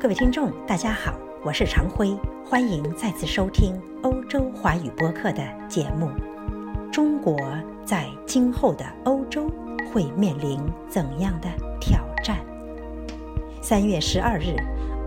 各位听众，大家好，我是常辉，欢迎再次收听欧洲华语播客的节目。中国在今后的欧洲会面临怎样的挑战？三月十二日，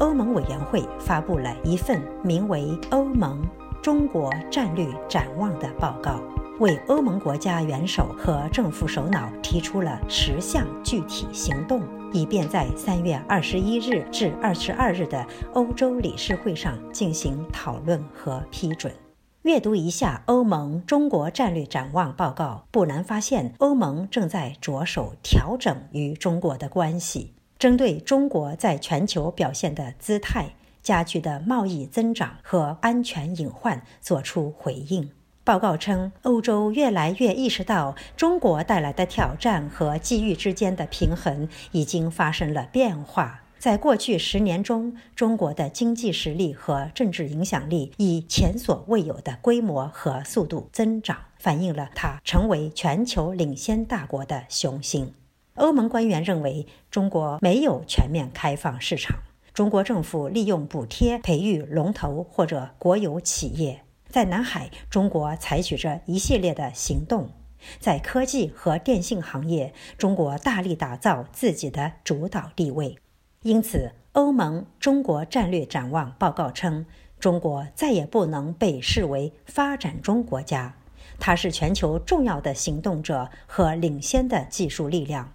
欧盟委员会发布了一份名为《欧盟中国战略展望》的报告。为欧盟国家元首和政府首脑提出了十项具体行动，以便在三月二十一日至二十二日的欧洲理事会上进行讨论和批准。阅读一下欧盟中国战略展望报告，不难发现，欧盟正在着手调整与中国的关系，针对中国在全球表现的姿态、加剧的贸易增长和安全隐患作出回应。报告称，欧洲越来越意识到中国带来的挑战和机遇之间的平衡已经发生了变化。在过去十年中，中国的经济实力和政治影响力以前所未有的规模和速度增长，反映了它成为全球领先大国的雄心。欧盟官员认为，中国没有全面开放市场。中国政府利用补贴培育龙头或者国有企业。在南海，中国采取着一系列的行动；在科技和电信行业，中国大力打造自己的主导地位。因此，欧盟中国战略展望报告称，中国再也不能被视为发展中国家，它是全球重要的行动者和领先的技术力量。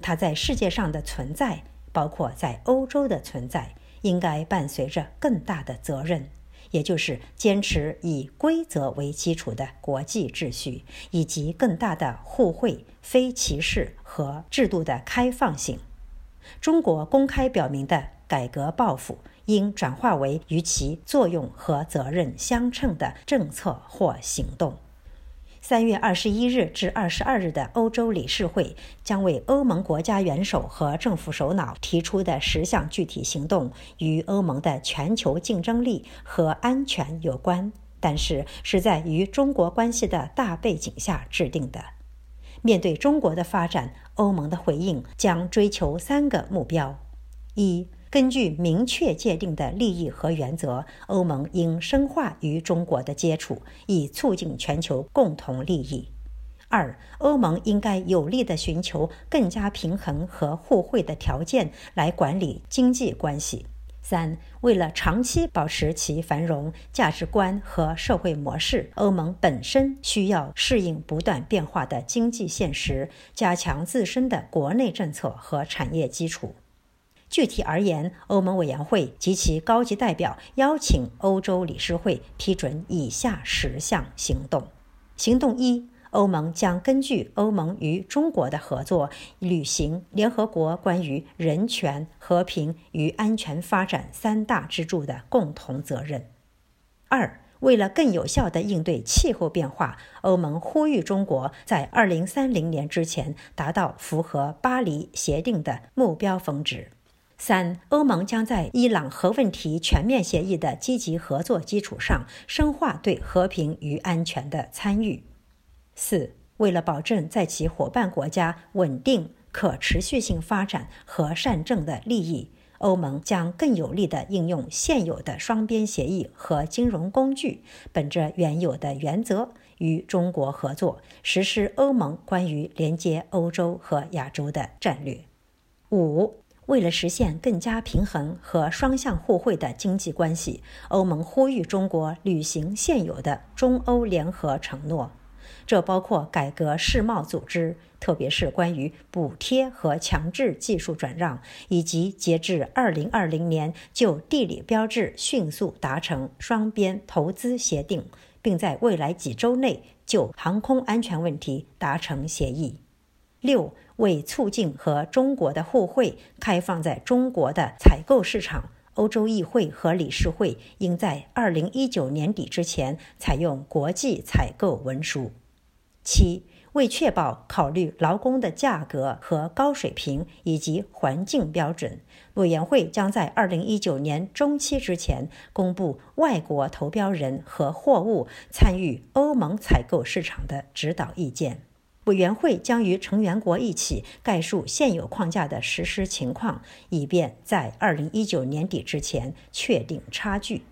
它在世界上的存在，包括在欧洲的存在，应该伴随着更大的责任。也就是坚持以规则为基础的国际秩序，以及更大的互惠、非歧视和制度的开放性。中国公开表明的改革抱负，应转化为与其作用和责任相称的政策或行动。三月二十一日至二十二日的欧洲理事会将为欧盟国家元首和政府首脑提出的十项具体行动，与欧盟的全球竞争力和安全有关，但是是在与中国关系的大背景下制定的。面对中国的发展，欧盟的回应将追求三个目标：一。根据明确界定的利益和原则，欧盟应深化与中国的接触，以促进全球共同利益。二，欧盟应该有力地寻求更加平衡和互惠的条件来管理经济关系。三，为了长期保持其繁荣、价值观和社会模式，欧盟本身需要适应不断变化的经济现实，加强自身的国内政策和产业基础。具体而言，欧盟委员会及其高级代表邀请欧洲理事会批准以下十项行动：行动一，欧盟将根据欧盟与中国的合作，履行联合国关于人权、和平与安全发展三大支柱的共同责任。二，为了更有效地应对气候变化，欧盟呼吁中国在二零三零年之前达到符合巴黎协定的目标峰值。三、欧盟将在伊朗核问题全面协议的积极合作基础上，深化对和平与安全的参与。四、为了保证在其伙伴国家稳定、可持续性发展和善政的利益，欧盟将更有力地应用现有的双边协议和金融工具，本着原有的原则与中国合作，实施欧盟关于连接欧洲和亚洲的战略。五。为了实现更加平衡和双向互惠的经济关系，欧盟呼吁中国履行现有的中欧联合承诺，这包括改革世贸组织，特别是关于补贴和强制技术转让，以及截至二零二零年就地理标志迅速达成双边投资协定，并在未来几周内就航空安全问题达成协议。六。为促进和中国的互惠，开放在中国的采购市场，欧洲议会和理事会应在二零一九年底之前采用国际采购文书。七，为确保考虑劳工的价格和高水平以及环境标准，委员会将在二零一九年中期之前公布外国投标人和货物参与欧盟采购市场的指导意见。委员会将与成员国一起概述现有框架的实施情况，以便在2019年底之前确定差距。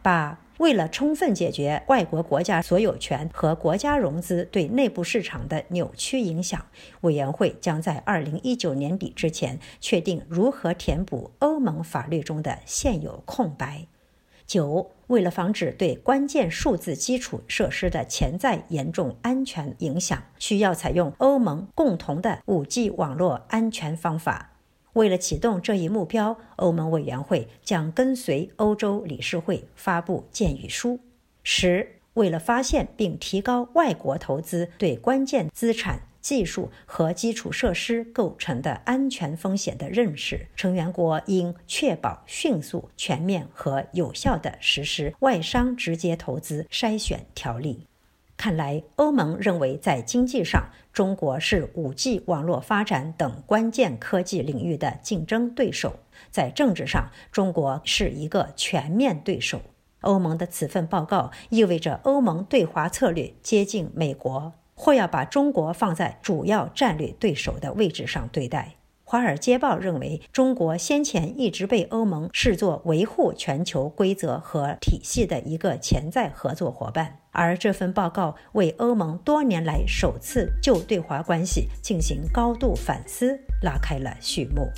八、为了充分解决外国国家所有权和国家融资对内部市场的扭曲影响，委员会将在2019年底之前确定如何填补欧盟法律中的现有空白。九、为了防止对关键数字基础设施的潜在严重安全影响，需要采用欧盟共同的 5G 网络安全方法。为了启动这一目标，欧盟委员会将跟随欧洲理事会发布建议书。十、为了发现并提高外国投资对关键资产。技术和基础设施构成的安全风险的认识，成员国应确保迅速、全面和有效地实施外商直接投资筛选条例。看来，欧盟认为在经济上，中国是 5G 网络发展等关键科技领域的竞争对手；在政治上，中国是一个全面对手。欧盟的此份报告意味着欧盟对华策略接近美国。或要把中国放在主要战略对手的位置上对待。《华尔街报》认为，中国先前一直被欧盟视作维护全球规则和体系的一个潜在合作伙伴，而这份报告为欧盟多年来首次就对华关系进行高度反思拉开了序幕。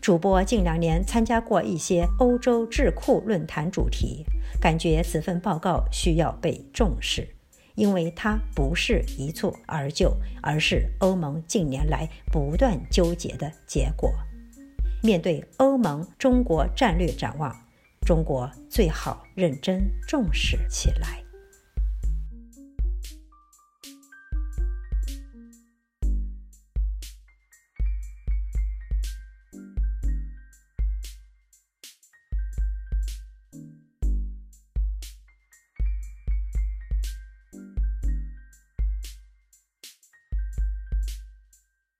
主播近两年参加过一些欧洲智库论坛主题，感觉此份报告需要被重视。因为它不是一蹴而就，而是欧盟近年来不断纠结的结果。面对欧盟中国战略展望，中国最好认真重视起来。